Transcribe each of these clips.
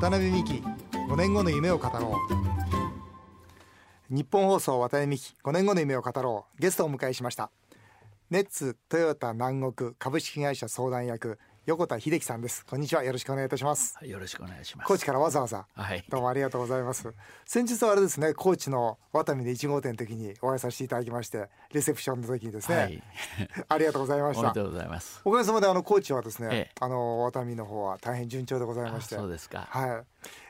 渡辺美希5年後の夢を語ろう。日本放送渡辺美希5年後の夢を語ろう。ゲストをお迎えしました。ネッツトヨタ南国株式会社相談役横田秀樹さんです。こんにちは。よろしくお願いいたします。よろしくお願いします。高知からわざわざ、はい、どうもありがとうございます。先日はあれですね高知のワタミで1号店の時にお会いさせていただきましてレセプションの時にですね、はい、ありがとうございました。ありがとうございます。おかげさまであの高知はですね、ええ、あのワタミの方は大変順調でございまして。そうですか。はい、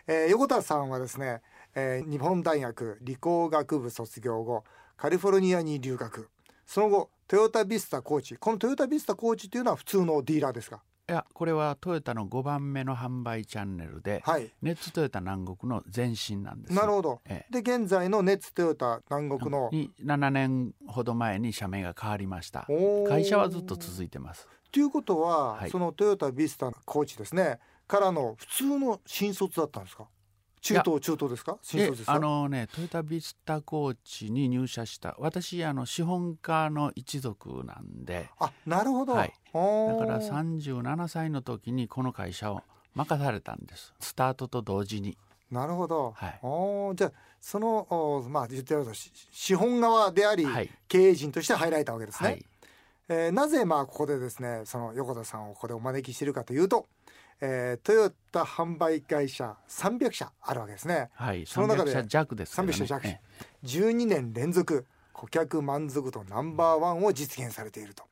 えー、横田さんはですね、えー、日本大学理工学部卒業後カリフォルニアに留学。その後トヨタビスタコーチ。このトヨタビスタコーチというのは普通のディーラーですか？いやこれはトヨタの5番目の販売チャンネルで、はい、ネッツトヨタ南国の前身なんです。なるほど、ええ、で現在のネッツトヨタ南国のに7年ほど前に社名が変わりました。会社はずっと続いてます。ということは、はい、そのトヨタビスタコーチですね。からの普通の新卒だったんですか？中東中東ですか？あのねトヨタビスタコーチに入社した私あの資本家の一族なんで。あなるほど、はい、だから37歳の時にこの会社を任されたんです。スタートと同時に。なるほど、はい、おじゃあそのまあ言ってると資本側であり、はい、経営陣として入られたわけですね、はい、えー、なぜまあここでですねその横田さんをここでお招きしているかというとえー、トヨタ販売会社300社あるわけですね。はい、その中で300社弱です、ね、300社弱、ええ、12年連続顧客満足度ナンバーワンを実現されていると。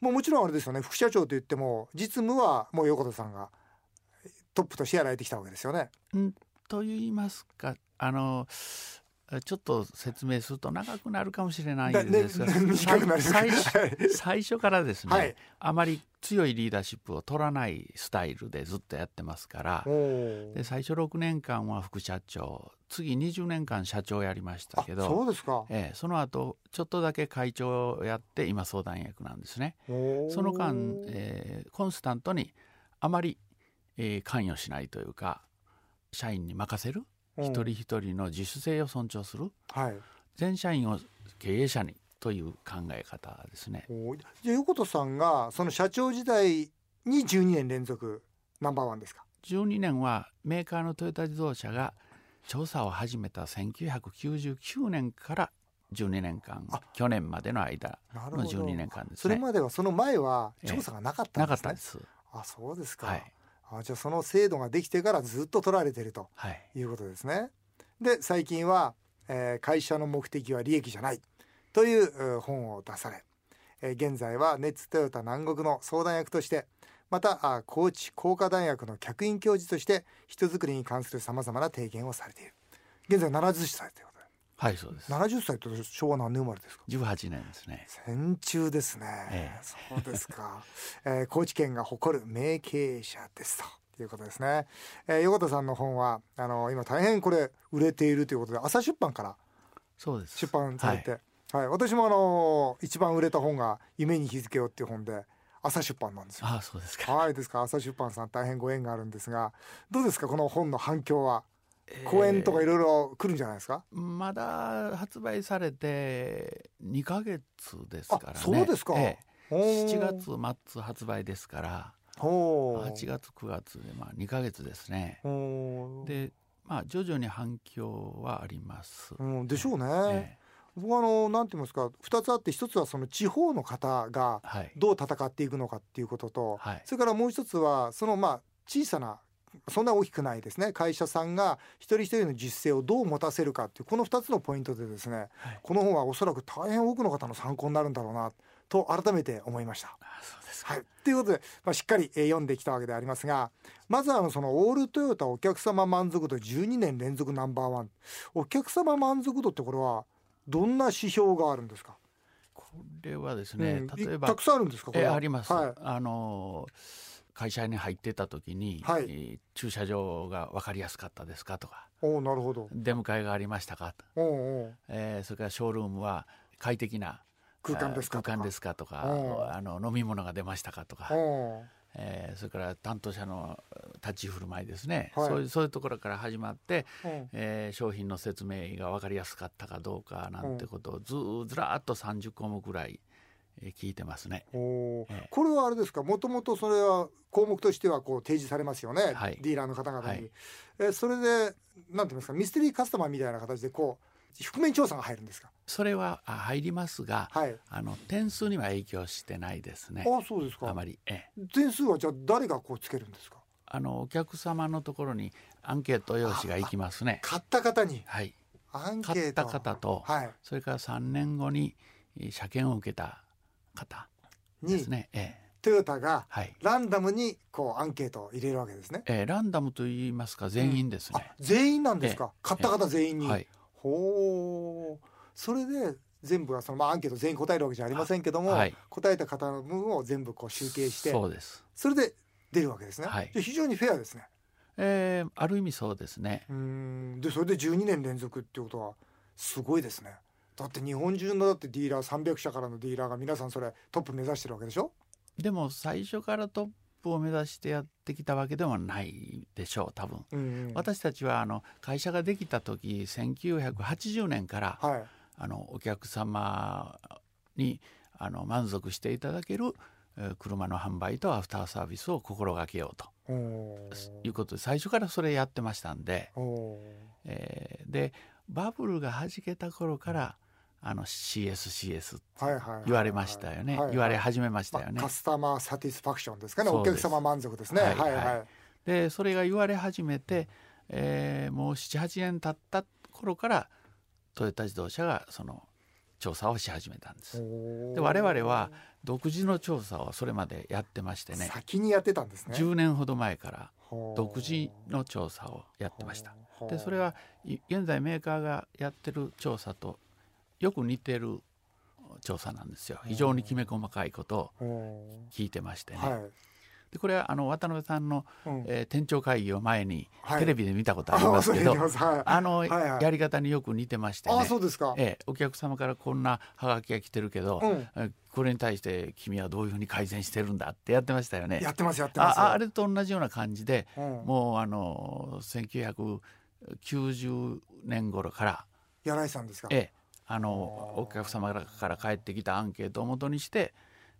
もうもちろんあれですよね副社長と言っても実務はもう横田さんがトップとしてやられてきたわけですよね。んと言いますかあのちょっと説明すると長くなるかもしれないですが、最初からですね、はい、あまり強いリーダーシップを取らないスタイルでずっとやってますから。で最初6年間は副社長次20年間社長やりましたけどそうですか、ええ、その後ちょっとだけ会長をやって今相談役なんですね。その間、えー、コンスタントにあまり、えー、関与しないというか社員に任せる一人一人の自主性を尊重する、はい、全社員を経営者にという考え方ですね。じゃあ横田さんがその社長時代に12年連続ナンバーワンですか？12年はメーカーのトヨタ自動車が調査を始めた1999年から12年間去年までの間の12年間ですね。それまではその前は調査がなかったんですね、なかったです。あそうですか、はいあじゃあその制度ができてからずっと取られてるとい。うことですね。はい、で最近は、えー、会社の目的は利益じゃないという本を出され、えー、現在はネッツトヨタ南国の相談役としてまた高知工科大学の客員教授として人づくりに関するさまざまな提言をされている。現在70歳というはいそうです。70歳と昭和何年生まれですか？18年ですね。戦中ですね、ええ、そうですか、えー、高知県が誇る名経営者ですと。いうことですね、えー、横田さんの本はあの今大変これ売れているということで朝出版からそうです。出版されて、はい、はい、私もあの一番売れた本が夢に日付をっていう本で朝出版なんですよ。あそうですか。はいですか朝出版さん大変ご縁があるんですがどうですかこの本の反響は。公演とかいろいろ来るんじゃないですか、えー、まだ発売されて2か月ですからね。そうですか、えー、7月末発売ですから。8月9月でまあ2か月ですね。でまあ徐々に反響はあります、うん、でしょうね、えー僕はあのなんて言いますか2つあって1つはその地方の方がどう戦っていくのかっていうことと、はい、それからもう1つはそのまあ小さなそんな大きくないですね。会社さんが一人一人の実践をどう持たせるかっていうこの2つのポイントでですね、はい、この本はおそらく大変多くの方の参考になるんだろうなと改めて思いました。そうですはい、ということで、まあ、しっかり読んできたわけでありますがまずあのそのオールトヨタお客様満足度12年連続ナンバーワン。お客様満足度ってこれはどんな指標があるんですか？これはですね、うん、例えばたくさんあるんですか？これあります、はい、あの会社に入ってた時に、はい、駐車場が分かりやすかったですかとか。おなるほど。出迎えがありましたか？と、おおえー、それからショールームは快適な空間ですか空間ですかとかあの飲み物が出ましたかとか、えー、それから担当者の立ち振る舞いですね、はい、そういうそういうところから始まって、うん、えー、商品の説明が分かりやすかったかどうかなんてことをずずらっと30項目ぐらい聞いてますね。おえー、これはあれですか？もともとそれは項目としてはこう提示されますよね、はい、ディーラーの方々に。はい、えそれでなんて言いますか？ミステリーカスタマーみたいな形でこう覆面調査が入るんですか？それは入りますが、はい、あの点数には影響してないですね。あそうですかあまり、ええ、点数はじゃあ誰がこうつけるんですか？あのお客様のところにアンケート用紙が行きますね。買った方に。はい。アンケート。買った方と、はい、それから3年後に車検を受けた方ですね。ええ。トヨタがランダムにこうアンケートを入れるわけですね。ええ、ランダムと言いますか全員ですね。うん、全員なんですか？買った方全員に？はい、ほう。それで全部はそのまあアンケート全員答えるわけじゃありませんけども、はい、答えた方の分を全部こう集計して、そうです。それで出るわけですね。はい、非常にフェアですね。えー、ある意味そうですね。うんでそれで12年連続っていうことはすごいですね。だって日本中のだってディーラー300社からのディーラーが皆さんそれトップ目指してるわけでしょ？でも最初からトップを目指してやってきたわけではないでしょう多分、うんうん、私たちはあの会社ができた時1980年から、はい、あのお客様にあの満足していただける車の販売とアフターサービスを心がけようと。いうことで最初からそれやってましたんで、えー、でバブルがはじけた頃からあの CSCS 言われましたよね、言われ始めましたよね、まあ、カスタマーサティスファクションですかね。お客様満足ですね。はいはい、はい、でそれが言われ始めて、えー、もう78年経った頃からトヨタ自動車がその調査をし始めたんです。で我々は独自の調査をそれまでやってましてね。先にやってたんですね。10年ほど前から独自の調査をやってました。でそれは現在メーカーがやってる調査とよく似てる調査なんですよ。非常にきめ細かいことを聞いてましてね、はい。でこれはあの渡辺さんの、うん、えー、店長会議を前にテレビで見たことありますけど、はい、あの、はいはい、やり方によく似てましてね。あそうですか、えー、お客様からこんなはがきが来てるけど、うん、これに対して君はどういうふうに改善してるんだってやってましたよね。やってますやってます。ああれと同じような感じで、うん、もうあの1990年頃から柳井さんですか、ええ、あのお客様から返ってきたアンケートをもとにして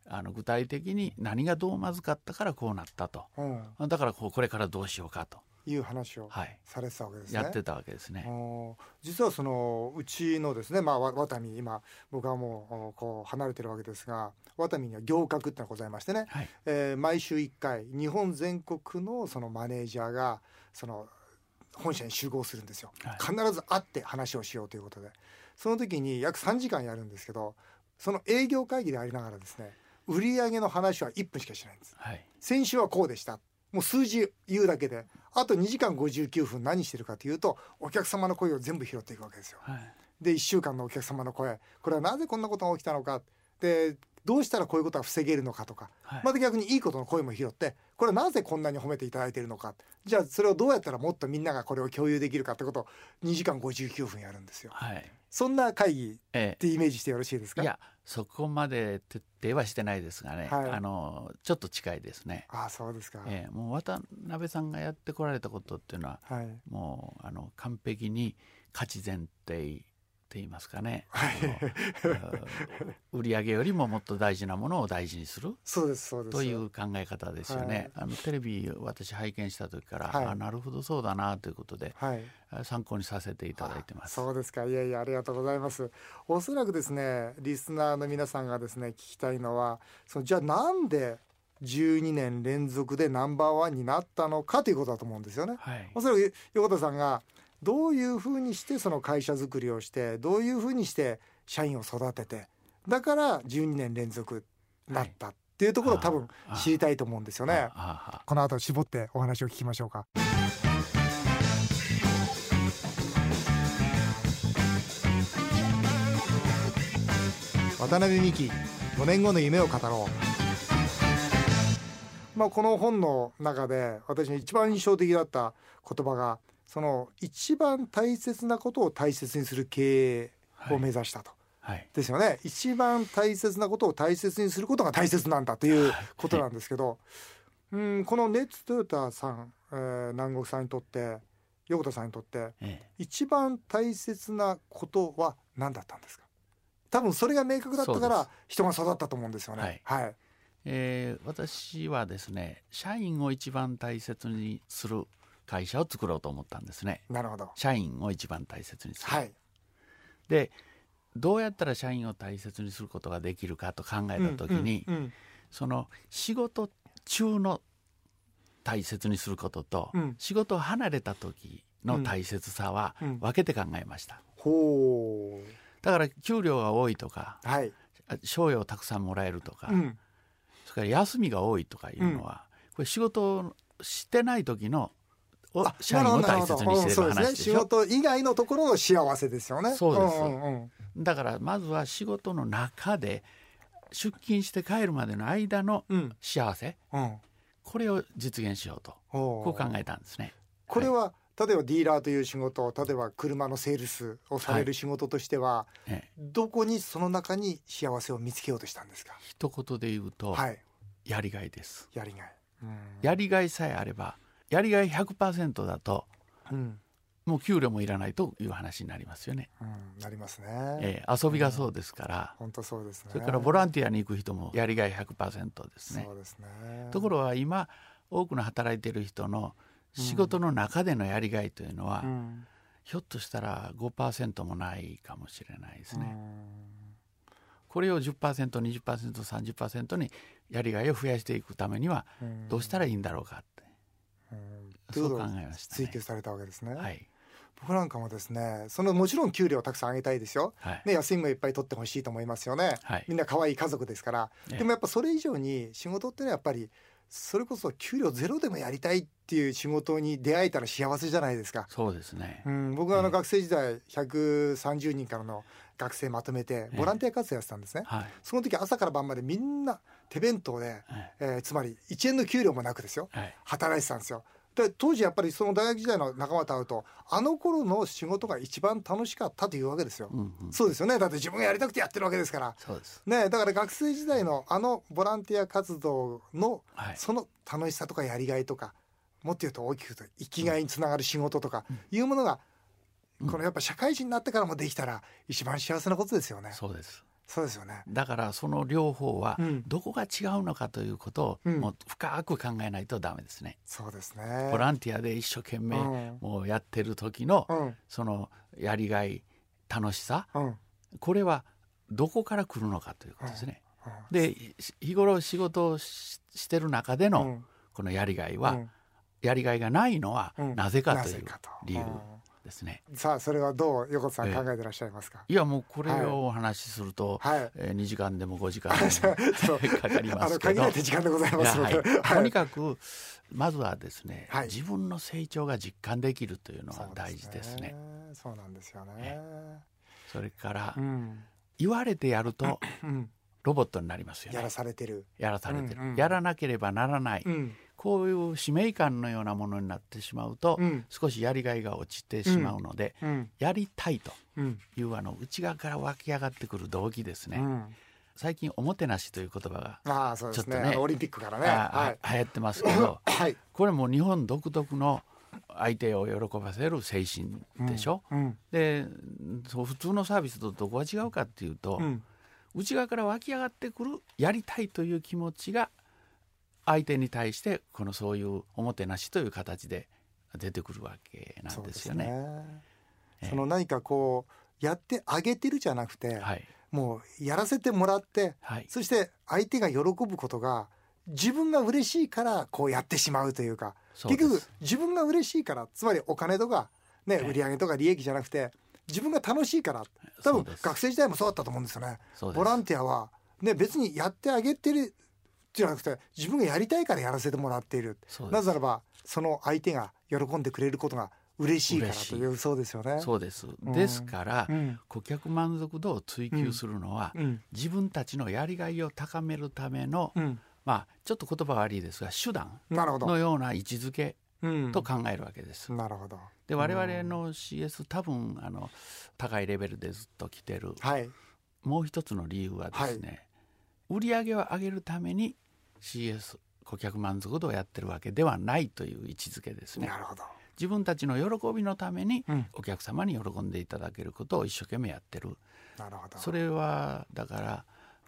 あの具体的に何がどうまずかったからこうなったと、うん、だからこうこれからどうしようかと。いう話をされてたわけですね。やってたわけですね。実はそのうちのですね、まあワタミ今僕はもうこう離れてるわけですが、ワタミには行革ってのがございましてね、はい、えー、毎週1回日本全国のそのマネージャーがその本社に集合するんですよ、はい、必ず会って話をしようということでその時に約3時間やるんですけどその営業会議でありながらですね売上の話は1分しかしないんです、はい、先週はこうでした。もう数字言うだけであと2時間59分何してるかというとお客様の声を全部拾っていくわけですよ、はい、で1週間のお客様の声これはなぜこんなことが起きたのか。でどうしたらこういうことは防げるのかとか、はい、また逆にいいことの声も拾ってこれはなぜこんなに褒めていただいているのか。じゃあそれをどうやったらもっとみんながこれを共有できるかってことを2時間59分やるんですよ。はい、そんな会議ってイメージしてよろしいですか、いやそこまで徹底はしてないですがね、はい、あのちょっと近いですね。あそうですか、えー、もう渡辺さんがやってこられたことっていうのは、はい、もうあの完璧に価値前提って言いますかね、はい、売上よりももっと大事なものを大事にする。そうですそうです。という考え方ですよね、はい、あのテレビ私拝見した時から、はい、あなるほどそうだなということで、はい、参考にさせていただいてます。そうですか。いやいやありがとうございます。おそらくですねリスナーの皆さんがですね聞きたいのはそのじゃあなんで12年連続でナンバーワンになったのかということだと思うんですよね。はい、おそらく横田さんがどういうふうにしてその会社づくりをしてどういうふうにして社員を育ててだから12年連続なったっていうところを多分知りたいと思うんですよね。この後絞ってお話を聞きましょうか。渡辺美希5年後の夢を語ろう。まあ、この本の中で私に一番印象的だった言葉がその一番大切なことを大切にする経営を目指したと。はい、ですよね。一番大切なことを大切にすることが大切なんだということなんですけど、はい、うんこのネッツトヨタさん、えー、南国さんにとって横田さんにとって、ええ、一番大切なことは何だったんですか？多分それが明確だったから人が育ったと思うんですよね。はい、はい、えー、私はですね社員を一番大切にする会社を作ろうと思ったんですね。なるほど。社員を一番大切にする。はい、でどうやったら社員を大切にすることができるかと考えた時に、うんうんうん、その仕事中の大切にすることと、うん、仕事を離れた時の大切さは分けて考えました。う。ん、だから給料が多いとか、はい、賞与をたくさんもらえるとか、うん、それから休みが多いとかいうのは、これ仕事をしてない時の社員を大切にしてる話でしょ、ね、仕事以外のところの幸せですよね。そうです、うんうんうん、だからまずは仕事の中で出勤して帰るまでの間の幸せ、うん。うん、これを実現しようと。こう考えたんですね。これは、はい、例えばディーラーという仕事例えば車のセールスをされる仕事としては、はい、どこにその中に幸せを見つけようとしたんですか？一言で言うと、はい、やりがいです。やりがい、やりがいさえあればやりがい100%だと、うん、もう給料もいらないという話になりますよね。うん、なりますね。えー、遊びがそうですから、本、当、そうですね。それからボランティアに行く人もやりがい100%ですね。そうですね。ところは今多くの働いている人の仕事の中でのやりがいというのは、うん、ひょっとしたら5%もないかもしれないですね。これを 10%20%30% にやりがいを増やしていくためにはどうしたらいいんだろうかって、そう考えました、ね、追求されたわけですね。はい。僕なんかもですねそのもちろん給料をたくさん上げたいですよ、はい、ね、休みもいっぱい取ってほしいと思いますよね、はい、みんな可愛い家族ですから、でもやっぱそれ以上に仕事ってのはやっぱりそれこそ給料ゼロでもやりたいっていう仕事に出会えたら幸せじゃないですか。そうですね、うん、僕はあの学生時代130人からの学生まとめてボランティア活動やってたんですね、はい、その時朝から晩までみんな手弁当で、えー、つまり1円の給料もなくですよ、働いてたんですよ。で当時やっぱりその大学時代の仲間と会うとあの頃の仕事が一番楽しかったというわけですよ、うんうん、そうですよね。だって自分がやりたくてやってるわけですから。ねだから学生時代のあのボランティア活動のその楽しさとかやりがいとかもっと言うと大きく言うと生きがいにつながる仕事とかいうものが、このやっぱ社会人になってからもできたら一番幸せなことですよね。そうです。そうですよね。だからその両方はどこが違うのかということをもう深く考えないとダメですね。そうですね。ボランティアで一生懸命もうやってる時のそのやりがい楽しさ、これはどこから来るのかということですね。で日頃仕事をしてる中でのこのやりがいは、やりがいがないのはなぜかという理由。ですね。さあそれはどう横田さん考えてらっしゃいますか？いやもうこれをお話しすると、はい、えー、2時間でも5時間でもかかりますけど。限られて時間でございますので、はい、とにかくまずはですね、はい、自分の成長が実感できるというのは大事ですね。そうなんですよね。それから、うん、言われてやると、うん、ロボットになりますよね。やらされてる。やらされてる。やらなければならない。うんこういう使命感のようなものになってしまうと、うん、少しやりがいが落ちてしまうので、うん、やりたいという、あの内側から湧き上がってくる動機ですね。最近おもてなしという言葉がちょっとね、ね、オリンピックからね、はい、流行ってますけど、はい、これも日本独特の相手を喜ばせる精神でしょ、うん。うん、でそう普通のサービスとどこが違うかっていうと、うん、内側から湧き上がってくるやりたいという気持ちが相手に対してこのそういうおもてなしという形で出てくるわけなんですよね。そ、ね、その何かこうやってあげてるじゃなくて、はい、もうやらせてもらって、はい、そして相手が喜ぶことが自分が嬉しいからこうやってしまうというか結局自分が嬉しいからつまりお金とか、ね、売上とか利益じゃなくて自分が楽しいから多分学生時代もそうだったと思うんですよね。ボランティアはね、別にやってあげてるじゃなくて自分がやりたいからやらせてもらっている。なぜならばその相手が喜んでくれることが嬉しいからというそうですよね。そうです。うん、ですから、うん、顧客満足度を追求するのは、うん、自分たちのやりがいを高めるための、まあちょっと言葉悪いですが手段のような位置づけと考えるわけです。なるほど。で我々の CS 多分あの高いレベルでずっと来てる、はい、もう一つの理由はですね、はい、売り上げを上げるために CS 顧客満足度をやってるわけではないという位置づけですね。なるほど。自分たちの喜びのためにお客様に喜んでいただけることを一生懸命やってる。なるほど。それはだから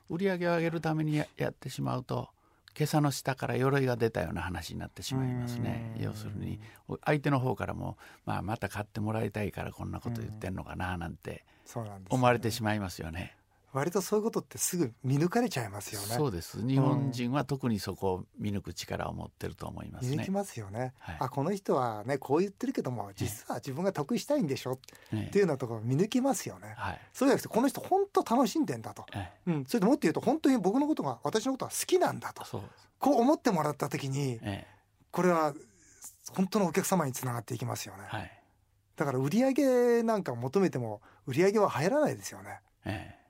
売り上げを上げるためにやってしまうと今朝の下から鎧が出たような話になってしまいますね。要するに相手の方からも、まあ、また買ってもらいたいからこんなこと言ってんのかななんて思われてしまいますよね。割とそういうことってすぐ見抜かれちゃいますよね。そうです。日本人は特にそこを見抜く力を持ってると思いますね。見抜きますよね。はい、あこの人はねこう言ってるけども実は自分が得したいんでしょ、ね、っていうようなところを見抜きますよね。はい、そうじゃなくてこの人本当楽しんでんだと、はい、うん、それでもっと言うと本当に僕のことが私のことは好きなんだとこう思ってもらった時に、これは本当のお客様につながっていきますよね。はい、だから売り上げなんか求めても売り上げは入らないですよね。ええ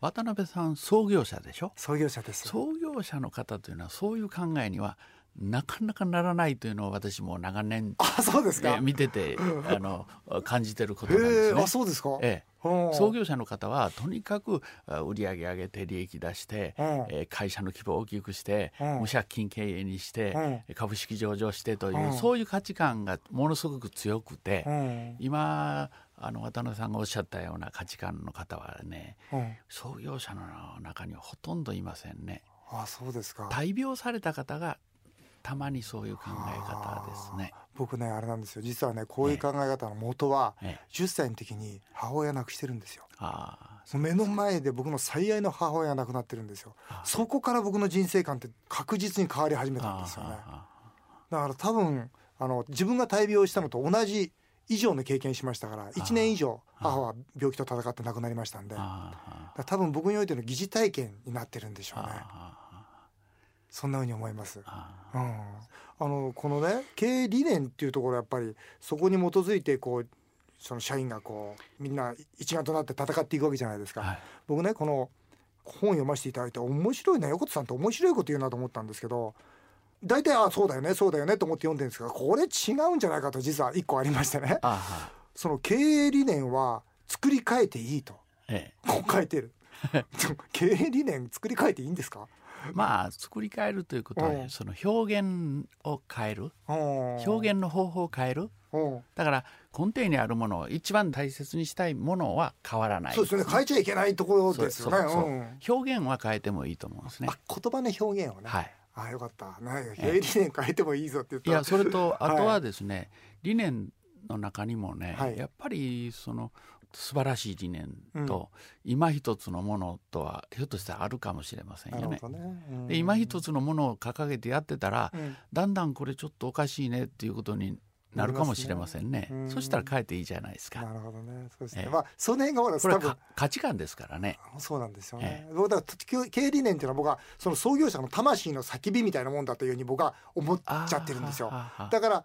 渡辺さん創業者でしょ？創業者です。創業者の方というのはそういう考えにはなかなかならないというのを私も長年あそうですか、え見ててあの 感じてることなんですね。あそうですか、ええ、創業者の方はとにかく売り上げ上げて利益出して、え会社の規模を大きくして無借金経営にして株式上場してというそういう価値観がものすごく強くて今あの渡辺さんがおっしゃったような価値観の方はね、う。ん、創業者の中にはほとんどいませんね。あそうですか。大病された方がたまにそういう考え方ですね。僕ねあれなんですよ。実はねこういう考え方の元は、ええ、10歳の時に母親亡くしてるんですよ。あ目の前で僕の最愛の母親が亡くなってるんですよ。そこから僕の人生観って確実に変わり始めたんですよね。だから多分あの自分が大病したのと同じ以上の経験しましたから1年以上母は病気と闘って亡くなりましたんで。多分僕においての疑似体験になってるんでしょうねそんなふうに思います。うん、あのこのね経営理念っていうところやっぱりそこに基づいてこうその社員がこうみんな一丸となって戦っていくわけじゃないですか。はい、僕ねこの本読ませていただいて面白いな横田さんって面白いこと言うなと思ったんですけど大体あそうだよねそうだよねと思って読んでるんですがこれ違うんじゃないかと実は一個ありましてね。その経営理念は作り変えていいと、ええ、こう書いてる。経営理念作り変えていいんですか？まあ作り変えるということは、その表現を変える。表現の方法を変える。だから根底にあるものを一番大切にしたいものは変わらない。そうですね変えちゃいけないところですよね。表現は変えてもいいと思うんですね。言葉の表現をね、はい、ああよかった。なん経営理念変えてもいいぞって言った。いやそれとあとはですね、はい、理念の中にもね、はい、やっぱりその素晴らしい理念と、うん、今一つのものとはひょっとしたらあるかもしれませんよね。ねうん、で今一つのものを掲げてやってたら、うん、だんだんこれちょっとおかしいねっていうことになるかもしれませんね。ねそしたら変えていいじゃないですか。なるほどね。そうですね。えまあその辺がほらこれ価値観ですからね。そうなんですよね。僕だから経営理念っていうのは僕はその創業者の魂の叫びみたいなもんだというふうに僕は思っちゃってるんですよ。だから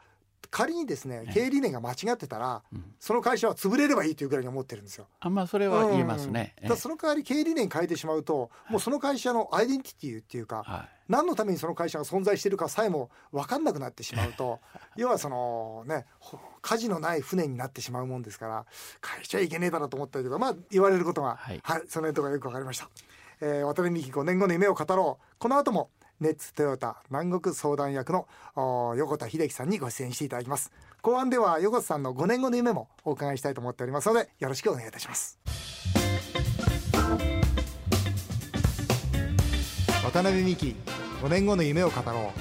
仮にですね経営理念が間違ってたら、その会社は潰れればいいというぐらいに思ってるんですよ。あまあそれは言えますね。だその代わり経営理念変えてしまうと、もうその会社のアイデンティティっていうか、はい、何のためにその会社が存在しているかさえも分かんなくなってしまうと 要はそのね舵のない船になってしまうもんですから変えちゃいけねえだろうと思ったけどまあ言われることが、はい、はい、その辺とかよく分かりました。えー、渡辺美希5年後の夢を語ろう。この後もネッツトヨタ南国相談役の横田秀樹さんにご出演していただきます。後半では横田さんの5年後の夢もお伺いしたいと思っておりますのでよろしくお願いいたします。渡辺美希5年後の夢を語ろ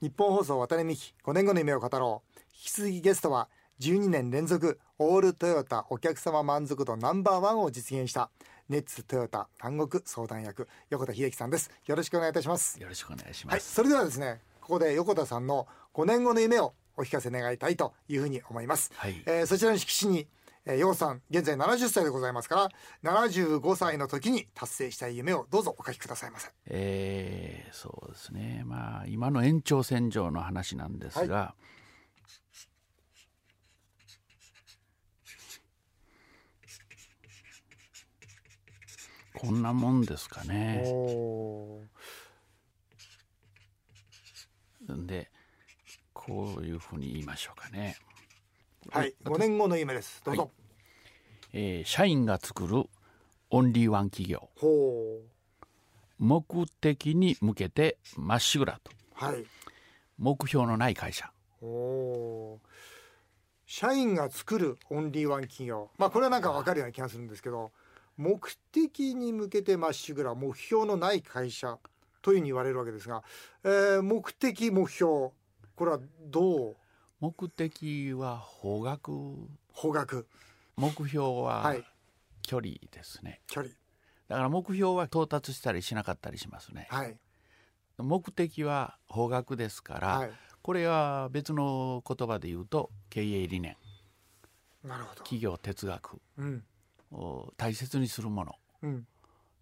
う。日本放送渡辺美希5年後の夢を語ろう。引き続きゲストは12年連続オールトヨタお客様満足度ナンバーワンを実現したネッツトヨタ南国相談役横田秀樹さんです。よろしくお願いいたします。よろしくお願いします、はい、それではですねここで横田さんの5年後の夢をお聞かせ願いたいというふうに思います、はい、えー、そちらの色紙にえー、ヨウさん現在70歳でございますから75歳の時に達成したい夢をどうぞお書きくださいませ。えー、そうですね。まあ今の延長線上の話なんですが、はいこんなもんですかね。でこういうふうに言いましょうかね。はい5年後の夢です。どうぞ、はい、えー、社員が作るオンリーワン企業。目的に向けてまっしぐらと、はい、目標のない会社。社員が作るオンリーワン企業。まあこれはなんか分かるような気がするんですけど目的に向けてまっしぐら目標のない会社というふうに言われるわけですが、えー、目的目標これはどう？目的は方角。方角。目標は距離ですね、はい、距離。だから目標は到達したりしなかったりしますね、はい、目的は方角ですから、はい、これは別の言葉で言うと経営理念。なるほど。企業哲学、うん、大切にするもの、うん、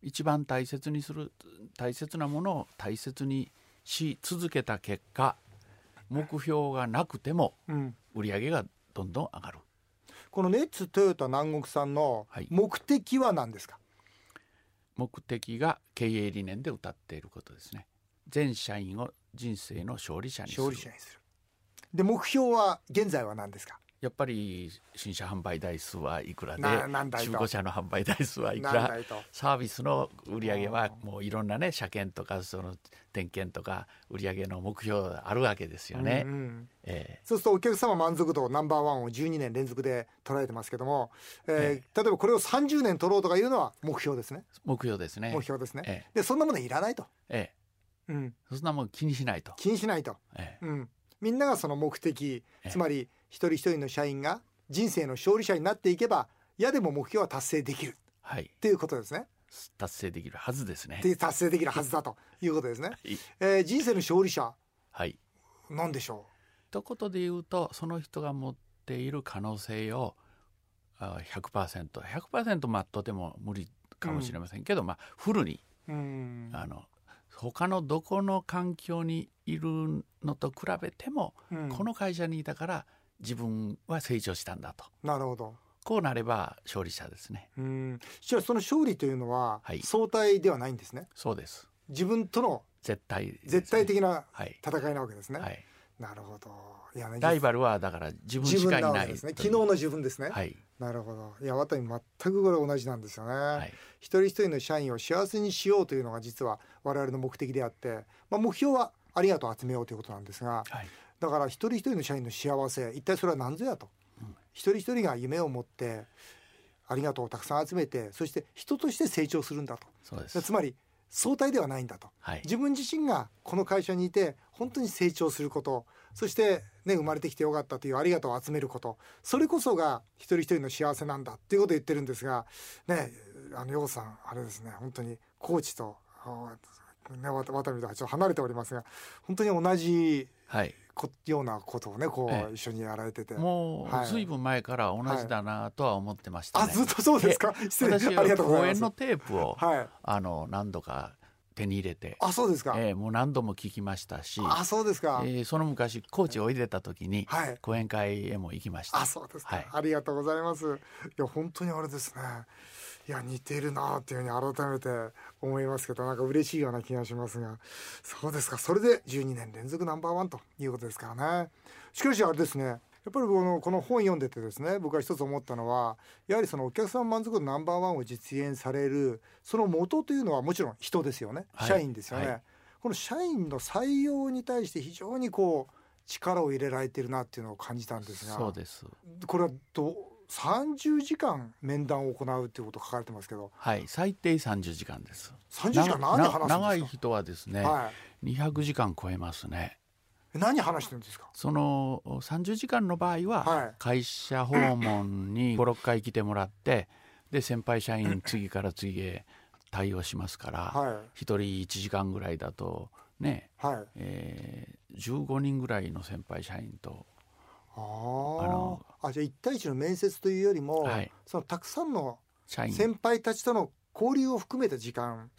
一番大切にする大切なものを大切にし続けた結果目標がなくても売り上げがどんどん上がる、このネッツトヨタ南国さんの目的は何ですか、はい、目的が経営理念で歌っていることですね。全社員を人生の勝利者にする。勝利者にする。で目標は現在は何ですか？やっぱり新車販売台数はいくらで中古車の販売台数はいくらサービスの売り上げはもういろんなね車検とかその点検とか売り上げの目標あるわけですよね、うんうんえー、そうするとお客様満足度ナンバーワンを12年連続で捉えてますけども、えー、えー、例えばこれを30年取ろうとかいうのは目標ですね。目標ですね。目標ですね、えー、でそんなものいらないと。ええ、うん、そんなもん気にしないと。気にしないと、ええ。うん、みんながその目的つまり一人一人の社員が人生の勝利者になっていけば嫌でも目標は達成できる、はい、っていうことですね。達成できるはずですね。達成できるはずだということですね。はい、えー、人生の勝利者、はい、何でしょう？一言で言うとその人が持っている可能性を 100%100% 100%まあとても無理かもしれませんけど、うん、まあフルにあの他のどこの環境にいるのと比べても、うん、この会社にいたから自分は成長したんだと。なるほど。こうなれば勝利者ですね。うん。じゃあその勝利というのは相対ではないんですね。そうです。自分との絶対、ね、絶対的な戦いなわけですね。はい。なるほど。いや、ね、ライバルはだから自分しかいないですね。昨日の自分ですね。はい。なるほど。いや、渡全くこれ同じなんですよね。はい、一人一人の社員を幸せにしようというのが実は我々の目的であって、まあ目標はありがとう集めようということなんですが、はい、だから一人一人の社員の幸せ一体それは何ぞやと、うん、一人一人が夢を持ってありがとうをたくさん集めてそして人として成長するんだと。つまり相対ではないんだと、はい、自分自身がこの会社にいて本当に成長すること。そして、ね、生まれてきてよかったというありがとうを集めること。それこそが一人一人の幸せなんだっていうことを言ってるんですがねあの陽さんあれですね。本当にコーチと、ね、渡辺とはちょっと離れておりますが本当に同じ、はい。こようなことをねこう一緒にやられてて。もうずい。ぶん前から同じだなとは思ってました、ね。はい、あずっとそうですか？失礼。私は公演のテープを、はい、あの何度か手に入れてあそうですか、えー、もう何度も聞きましたしあそうですか、えー、その昔高知おいでた時に、はい、講演会へも行きました。あそうですか、はい、ありがとうございます。いや本当にあれですねいや似てるなっていうふうに改めて思いますけどなんか嬉しいような気がしますが。そうですか。それで12年連続ナンバーワンということですからね。しかしあれですね。やっぱりこのこの本読んでてですね僕は一つ思ったのはやはりそのお客様満足度ナンバーワンを実現されるその元というのはもちろん人ですよね、社員ですよね、はい、この社員の採用に対して非常にこう力を入れられてるなっていうのを感じたんですが。そうです。これはど30時間面談を行うっていうこと書かれてますけど。はい最低30時間です。30時間何で話すんですか？長い人はですね、はい、200時間超えますね。何話してるんですか？その30時間の場合は会社訪問に56回来てもらってで先輩社員次から次へ対応しますから、はい、1人1時間ぐらいだとね、はい。えー、15人ぐらいの先輩社員とあのあじゃあ1対1の面接というよりも、はい、そのたくさんの先輩たちとの交流を含めた時間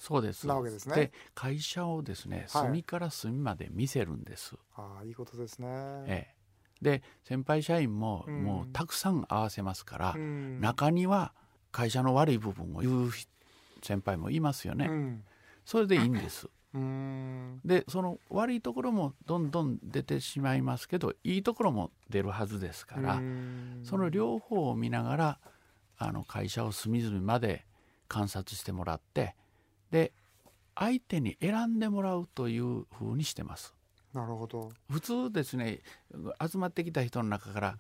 なわけですね。で会社をですね隅から隅まで見せるんです。ああいいことですね。ええ、で先輩社員も、もうたくさん合わせますから、うん、中には会社の悪い部分を言う先輩もいますよね。うん、それでいいんです。でその悪いところもどんどん出てしまいますけどいいところも出るはずですからその両方を見ながらあの会社を隅々まで観察してもらってで相手に選んでもらうというふうにしてます。なるほど。普通ですね集まってきた人の中から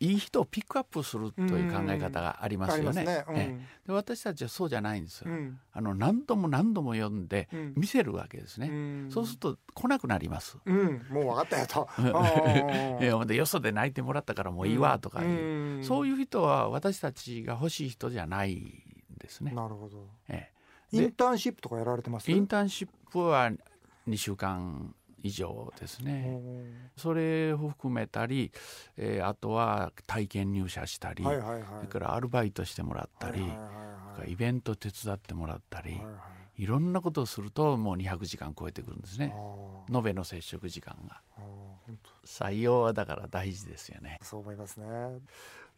いい人をピックアップするという考え方がありますよね。ねうん、で私たちはそうじゃないんですよ。うん、あの何度も何度も読んで見せるわけですね。うん、そうすると来なくなります。もう分かったよと。いやでよそで泣いてもらったからもういいわとか、そういう人は私たちが欲しい人じゃないんですね。なるほど。ええ、インターンシップとかやられてます？インターンシップは2週間以上ですね。それを含めたり、えー、あとは体験入社したり、はいはいはい、それからアルバイトしてもらったり、はいはいはいはい、イベント手伝ってもらったり、はいはい、いろんなことをするともう200時間超えてくるんですね延べの接触時間が。採用はだから大事ですよね。そう思いますね。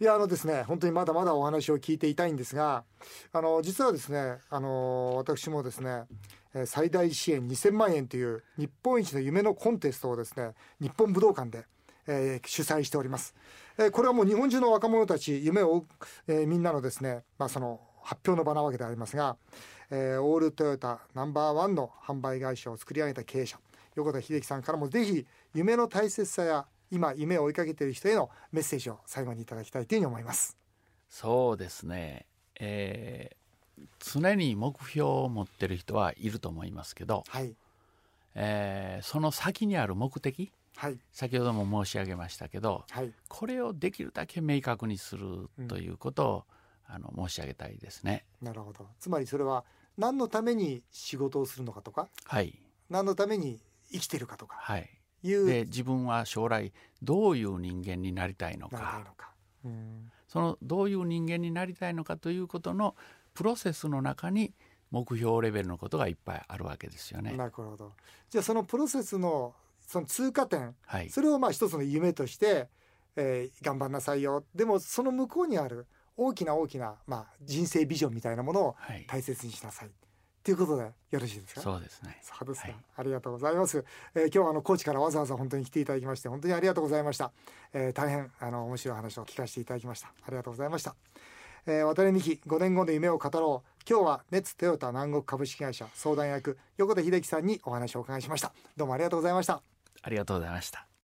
いやあのですね本当にまだまだお話を聞いていたいんですがあの実はですねあの私もですね最大支援2000万円という日本一の夢のコンテストをですね日本武道館で、えー、主催しております、えー、これはもう日本中の若者たち夢を追う、えー、みんなのですね、まあ、その発表の場なわけでありますが、えー、オールトヨタナンバーワンの販売会社を作り上げた経営者横田秀樹さんからもぜひ夢の大切さや今夢を追いかけている人へのメッセージを最後にいただきたいというふうに思います。そうですね、え常に目標を持ってる人はいると思いますけど、はい。えー、その先にある目的、はい、先ほども申し上げましたけど、はい、これをできるだけ明確にするということを、うん、あの申し上げたいですね。なるほど。つまりそれは何のために仕事をするのかとか、はい、何のために生きてるかとか、はい、いう。で自分は将来どういう人間になりたいのか。そのどういう人間になりたいのかということのプロセスの中に目標レベルのことがいっぱいあるわけですよね。なるほどじゃあそのプロセスのその通過点、はい、それをまあ一つの夢として、えー、頑張んなさいよでもその向こうにある大きな大きな、まあ、人生ビジョンみたいなものを大切にしなさい。ということでよろしいですか？そうですね。そうですか、はい、ありがとうございます。えー、今日はあの高知からわざわざ本当に来ていただきまして本当にありがとうございました。えー、大変あの面白い話を聞かせていただきました。ありがとうございました。えー、渡辺美希5年後の夢を語ろう。今日は熱トヨタ南国株式会社相談役横田秀樹さんにお話をお伺いしました。どうもありがとうございました。ありがとうございました。